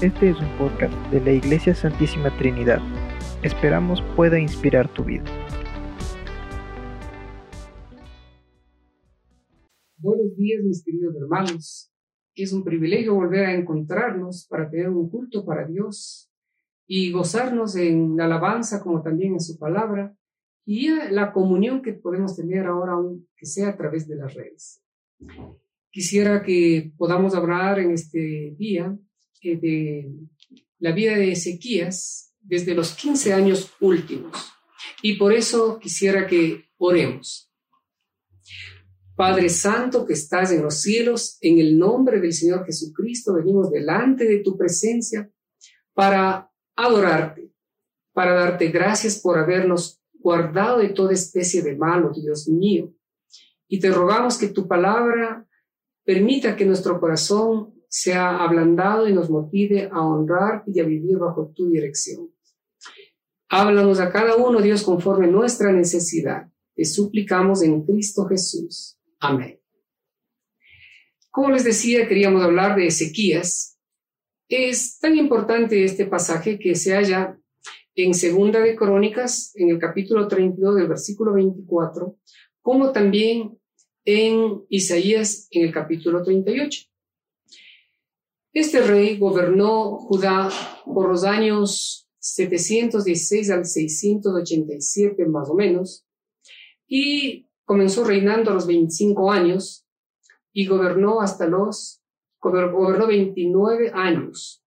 Este es un podcast de la Iglesia Santísima Trinidad. Esperamos pueda inspirar tu vida. Buenos días mis queridos hermanos. Es un privilegio volver a encontrarnos para tener un culto para Dios y gozarnos en la alabanza como también en su palabra y la comunión que podemos tener ahora, que sea a través de las redes. Quisiera que podamos hablar en este día eh, de la vida de Ezequías desde los 15 años últimos. Y por eso quisiera que oremos. Padre Santo que estás en los cielos, en el nombre del Señor Jesucristo, venimos delante de tu presencia para adorarte, para darte gracias por habernos guardado de toda especie de malo, Dios mío. Y te rogamos que tu palabra permita que nuestro corazón sea ablandado y nos motive a honrar y a vivir bajo tu dirección. Háblanos a cada uno, Dios, conforme nuestra necesidad. Te suplicamos en Cristo Jesús. Amén. Como les decía, queríamos hablar de Ezequías. Es tan importante este pasaje que se halla en Segunda de Crónicas, en el capítulo 32 del versículo 24, como también en Isaías en el capítulo 38. Este rey gobernó Judá por los años 716 al 687 más o menos y comenzó reinando a los 25 años y gobernó hasta los gobernó 29 años.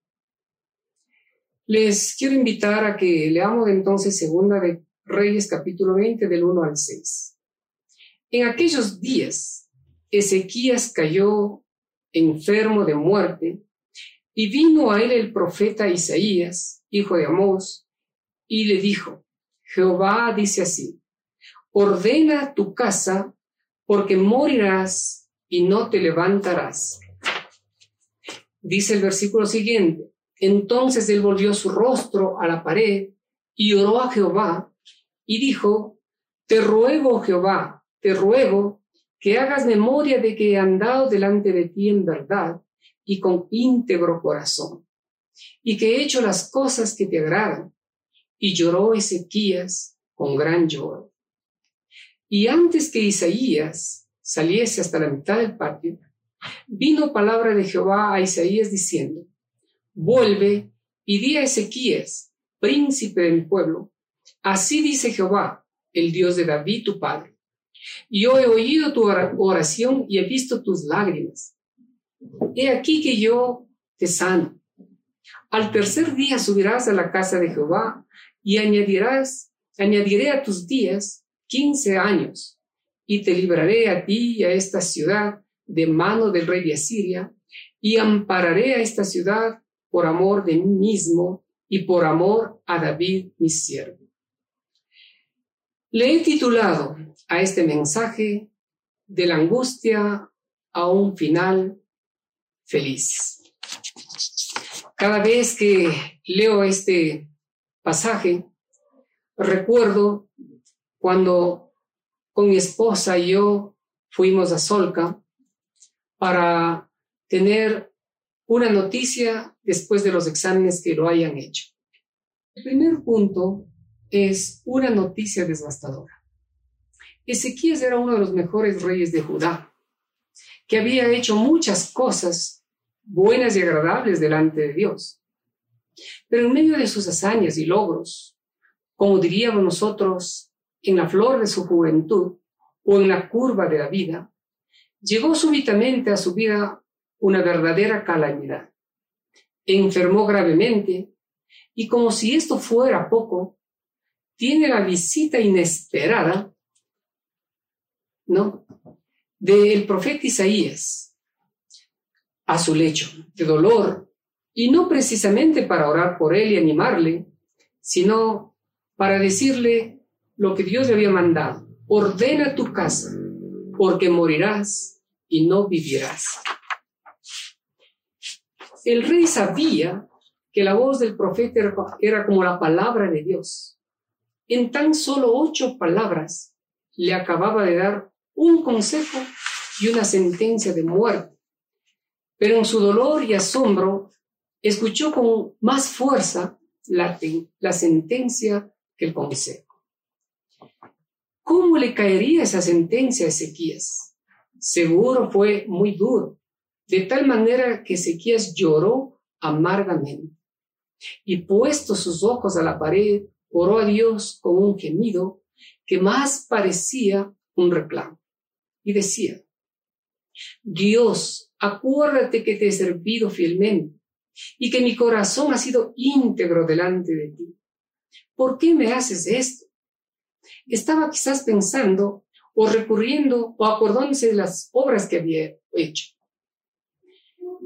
Les quiero invitar a que leamos entonces Segunda de Reyes capítulo 20 del 1 al 6. En aquellos días Ezequías cayó enfermo de muerte y vino a él el profeta Isaías, hijo de Amós, y le dijo, Jehová dice así, ordena tu casa, porque morirás y no te levantarás. Dice el versículo siguiente, entonces él volvió su rostro a la pared y oró a Jehová y dijo, te ruego Jehová, te ruego que hagas memoria de que he andado delante de ti en verdad y con íntegro corazón, y que he hecho las cosas que te agradan. Y lloró Ezequías con gran lloro. Y antes que Isaías saliese hasta la mitad del patio, vino palabra de Jehová a Isaías diciendo, vuelve y di a Ezequías, príncipe de mi pueblo, así dice Jehová, el Dios de David tu padre. Yo he oído tu oración y he visto tus lágrimas he aquí que yo te sano. Al tercer día subirás a la casa de Jehová y añadirás, añadiré a tus días quince años y te libraré a ti y a esta ciudad de mano del rey de Asiria y ampararé a esta ciudad por amor de mí mismo y por amor a David mi siervo. Le he titulado a este mensaje de la angustia a un final feliz. Cada vez que leo este pasaje, recuerdo cuando con mi esposa y yo fuimos a Solca para tener una noticia después de los exámenes que lo hayan hecho. El primer punto es una noticia devastadora. Ezequías era uno de los mejores reyes de Judá, que había hecho muchas cosas buenas y agradables delante de Dios. Pero en medio de sus hazañas y logros, como diríamos nosotros, en la flor de su juventud o en la curva de la vida, llegó súbitamente a su vida una verdadera calamidad. Enfermó gravemente y como si esto fuera poco, tiene la visita inesperada, ¿no? Del profeta Isaías, a su lecho de dolor, y no precisamente para orar por él y animarle, sino para decirle lo que Dios le había mandado. Ordena tu casa, porque morirás y no vivirás. El rey sabía que la voz del profeta era como la palabra de Dios. En tan solo ocho palabras le acababa de dar un consejo y una sentencia de muerte pero en su dolor y asombro escuchó con más fuerza la, sentencia que el consejo. ¿Cómo le caería esa sentencia a Ezequías? Seguro fue muy duro, de tal manera que Ezequías lloró amargamente y puesto sus ojos a la pared, oró a Dios con un gemido que más parecía un reclamo. Y decía, Dios, acuérdate que te he servido fielmente y que mi corazón ha sido íntegro delante de ti. ¿Por qué me haces esto? Estaba quizás pensando o recurriendo o acordándose de las obras que había hecho.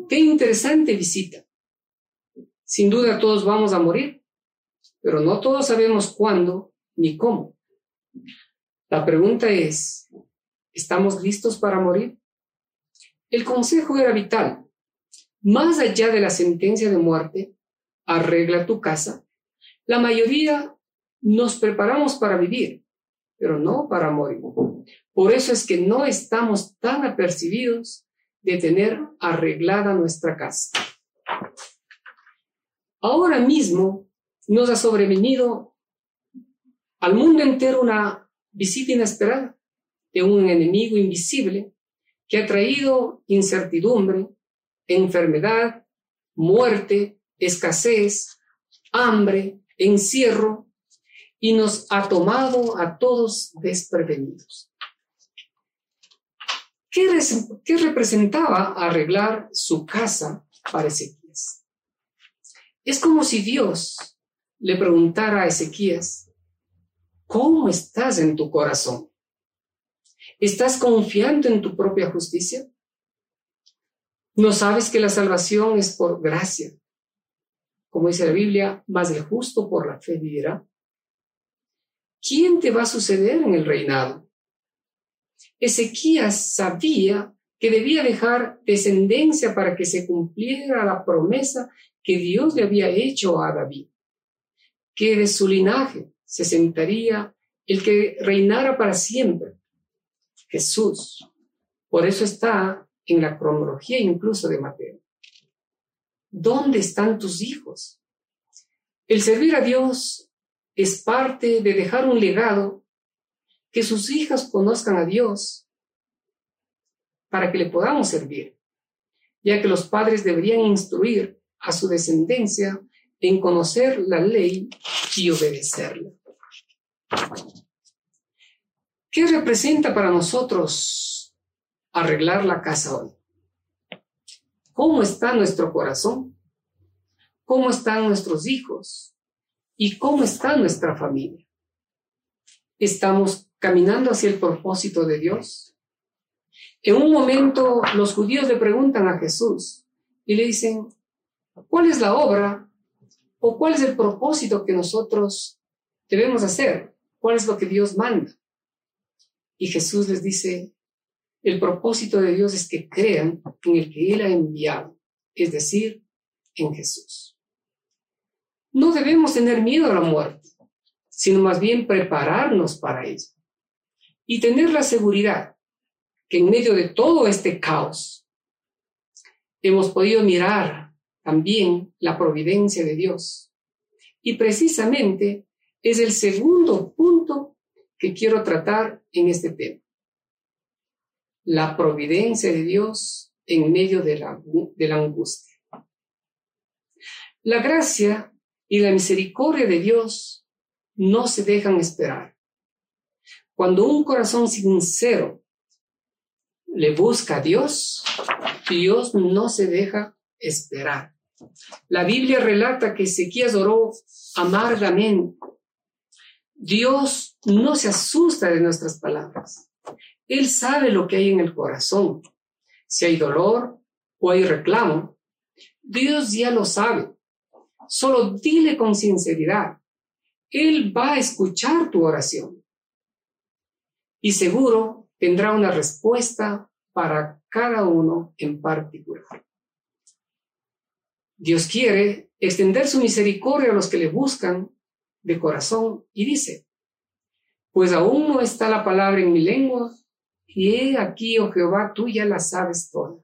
Qué interesante visita. Sin duda todos vamos a morir, pero no todos sabemos cuándo ni cómo. La pregunta es, ¿estamos listos para morir? El consejo era vital. Más allá de la sentencia de muerte, arregla tu casa. La mayoría nos preparamos para vivir, pero no para morir. Por eso es que no estamos tan apercibidos de tener arreglada nuestra casa. Ahora mismo nos ha sobrevenido al mundo entero una visita inesperada de un enemigo invisible que ha traído incertidumbre, enfermedad, muerte, escasez, hambre, encierro y nos ha tomado a todos desprevenidos. ¿Qué, ¿Qué, representaba arreglar su casa para Ezequías? Es como si Dios le preguntara a Ezequías, ¿cómo estás en tu corazón? ¿Estás confiando en tu propia justicia? ¿No sabes que la salvación es por gracia? Como dice la Biblia, más el justo por la fe vivirá. ¿Quién te va a suceder en el reinado? Ezequías sabía que debía dejar descendencia para que se cumpliera la promesa que Dios le había hecho a David, que de su linaje se sentaría el que reinara para siempre, Jesús. Por eso está en la cronología incluso de Mateo. ¿Dónde están tus hijos? El servir a Dios es parte de dejar un legado que sus hijas conozcan a Dios para que le podamos servir, ya que los padres deberían instruir a su descendencia en conocer la ley y obedecerla. ¿Qué representa para nosotros arreglar la casa hoy? ¿Cómo está nuestro corazón? ¿Cómo están nuestros hijos? ¿Y cómo está nuestra familia? ¿Estamos caminando hacia el propósito de Dios? En un momento los judíos le preguntan a Jesús y le dicen, ¿Cuál es la obra o cuál es el propósito que nosotros debemos hacer? ¿Cuál es lo que Dios manda? Y Jesús les dice, el propósito de Dios es que crean en el que Él ha enviado, es decir, en Jesús. No debemos tener miedo a la muerte, sino más bien prepararnos para ella y tener la seguridad que en medio de todo este caos hemos podido mirar también la providencia de Dios. Y precisamente es el segundo punto que quiero tratar en este tema. La providencia de Dios en medio de la, angustia. La gracia y la misericordia de Dios no se dejan esperar. Cuando un corazón sincero le busca a Dios, Dios no se deja esperar. La Biblia relata que Ezequías oró amargamente. Dios no se asusta de nuestras palabras. Él sabe lo que hay en el corazón. Si hay dolor o hay reclamo, Dios ya lo sabe. Solo dile con sinceridad. Él va a escuchar tu oración. Y seguro tendrá una respuesta para cada uno en particular. Dios quiere extender su misericordia a los que le buscan de corazón y dice, pues aún no está la palabra en mi lengua, y he aquí, oh Jehová, tú ya la sabes toda.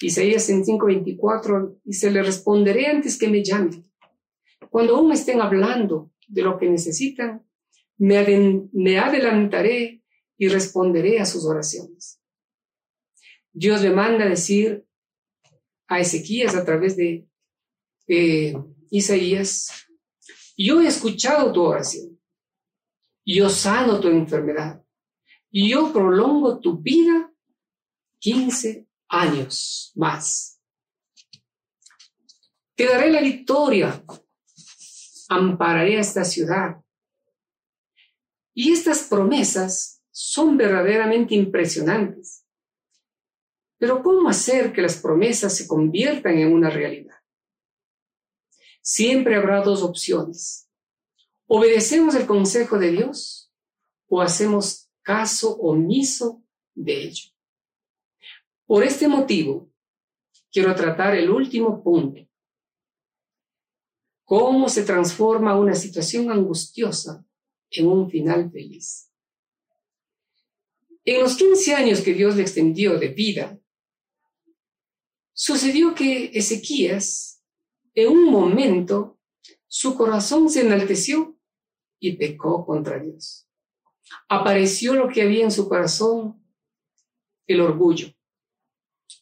Isaías en 5:24 dice, le responderé antes que me llamen. Cuando aún me estén hablando de lo que necesitan, me, me adelantaré y responderé a sus oraciones. Dios le manda decir a Ezequías a través de Isaías, yo he escuchado tu oración, yo sano tu enfermedad, yo prolongo tu vida 15 años más. Te daré la victoria, ampararé a esta ciudad. Y estas promesas son verdaderamente impresionantes. Pero ¿cómo hacer que las promesas se conviertan en una realidad? Siempre habrá dos opciones. ¿Obedecemos el consejo de Dios o hacemos caso omiso de ello? Por este motivo, quiero tratar el último punto. ¿Cómo se transforma una situación angustiosa en un final feliz? En los 15 años que Dios le extendió de vida, sucedió que Ezequías, en un momento, su corazón se enalteció y pecó contra Dios. Apareció lo que había en su corazón, el orgullo.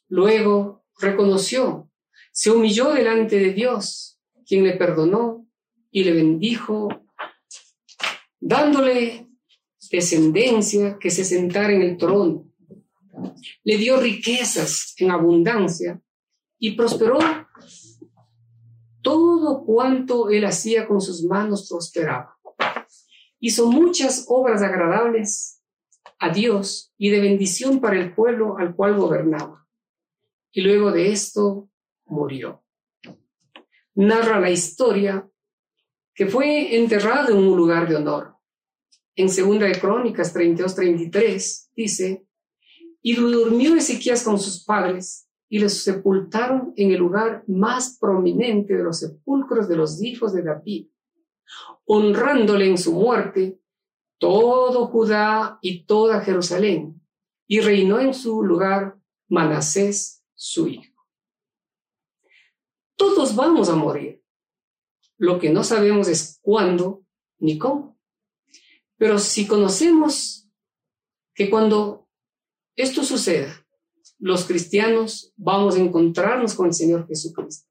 Luego reconoció, se humilló delante de Dios, quien le perdonó y le bendijo, dándole descendencia que se sentara en el trono. Le dio riquezas en abundancia y prosperó. Todo cuanto él hacía con sus manos prosperaba. Hizo muchas obras agradables a Dios y de bendición para el pueblo al cual gobernaba y luego de esto murió. Narra la historia que fue enterrado en un lugar de honor. En Segunda de Crónicas 32-33 dice, y durmió Ezequías con sus padres y les sepultaron en el lugar más prominente de los sepulcros de los hijos de David, honrándole en su muerte todo Judá y toda Jerusalén, y reinó en su lugar Manasés su Hijo. Todos vamos a morir. Lo que no sabemos es cuándo ni cómo. Pero si conocemos que cuando esto suceda, los cristianos vamos a encontrarnos con el Señor Jesucristo.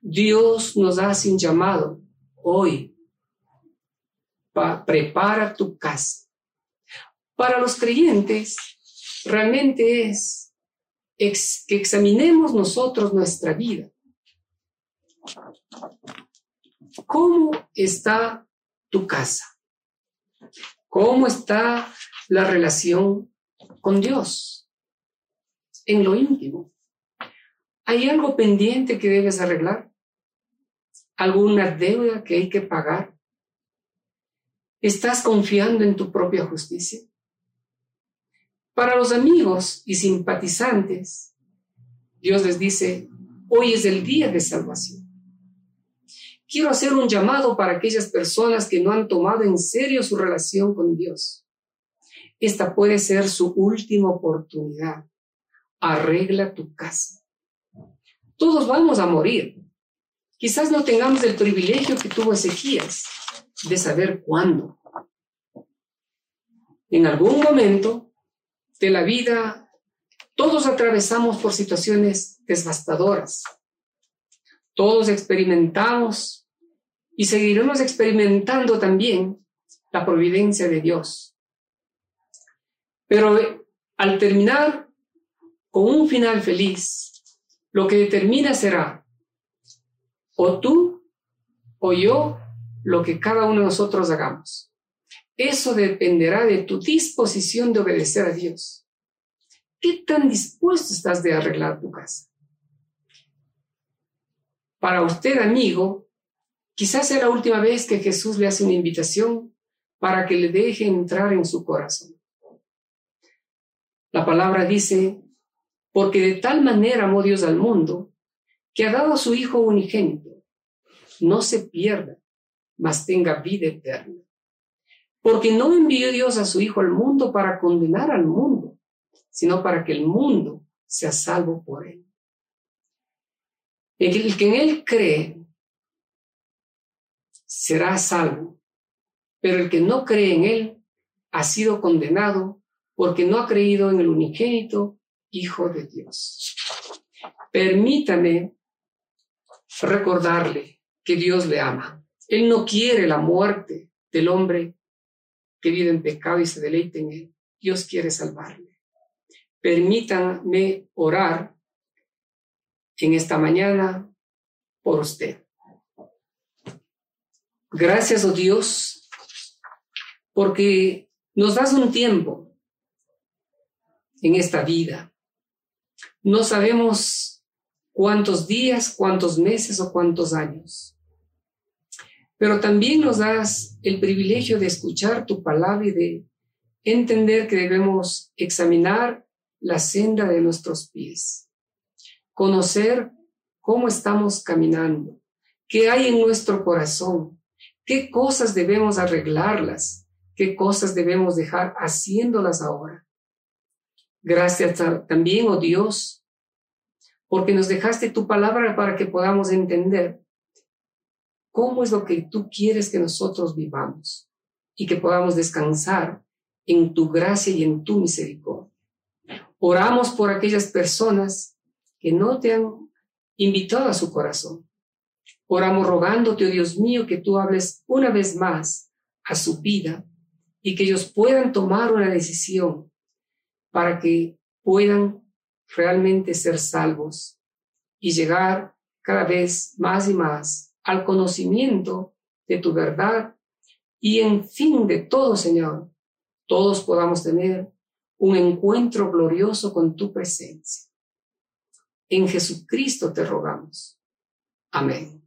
Dios nos hace un llamado hoy. prepara tu casa. Para los creyentes, realmente es que examinemos nosotros nuestra vida. ¿Cómo está tu casa? ¿Cómo está la relación con Dios? En lo íntimo. ¿Hay algo pendiente que debes arreglar? ¿Alguna deuda que hay que pagar? ¿Estás confiando en tu propia justicia? Para los amigos y simpatizantes, Dios les dice, hoy es el día de salvación. Quiero hacer un llamado para aquellas personas que no han tomado en serio su relación con Dios. Esta puede ser su última oportunidad. Arregla tu casa. Todos vamos a morir. Quizás no tengamos el privilegio que tuvo Ezequías de saber cuándo. En algún momento de la vida, todos atravesamos por situaciones devastadoras. Todos experimentamos y seguiremos experimentando también la providencia de Dios. Pero eh, al terminar con un final feliz, lo que determina será o tú o yo lo que cada uno de nosotros hagamos. Eso dependerá de tu disposición de obedecer a Dios. ¿Qué tan dispuesto estás de arreglar tu casa? Para usted, amigo, quizás sea la última vez que Jesús le hace una invitación para que le deje entrar en su corazón. La palabra dice, porque de tal manera amó Dios al mundo, que ha dado a su Hijo unigénito, no se pierda, mas tenga vida eterna. Porque no envió Dios a su Hijo al mundo para condenar al mundo, sino para que el mundo sea salvo por él. El que en él cree será salvo, pero el que no cree en él ha sido condenado porque no ha creído en el unigénito Hijo de Dios. Permítame recordarle que Dios le ama. Él no quiere la muerte del hombre que vive en pecado y se deleite en él. Dios quiere salvarle. Permítanme orar en esta mañana por usted. Gracias, oh Dios, porque nos das un tiempo en esta vida. No sabemos cuántos días, cuántos meses o cuántos años. Pero también nos das el privilegio de escuchar tu palabra y de entender que debemos examinar la senda de nuestros pies, conocer cómo estamos caminando, qué hay en nuestro corazón, qué cosas debemos arreglarlas, qué cosas debemos dejar haciéndolas ahora. Gracias también, oh Dios, porque nos dejaste tu palabra para que podamos entender cómo es lo que tú quieres que nosotros vivamos y que podamos descansar en tu gracia y en tu misericordia. Oramos por aquellas personas que no te han invitado a su corazón. Oramos rogándote, oh Dios mío, que tú hables una vez más a su vida y que ellos puedan tomar una decisión para que puedan realmente ser salvos y llegar cada vez más y más al conocimiento de tu verdad y en fin de todo, Señor, todos podamos tener un encuentro glorioso con tu presencia. En Jesucristo te rogamos. Amén.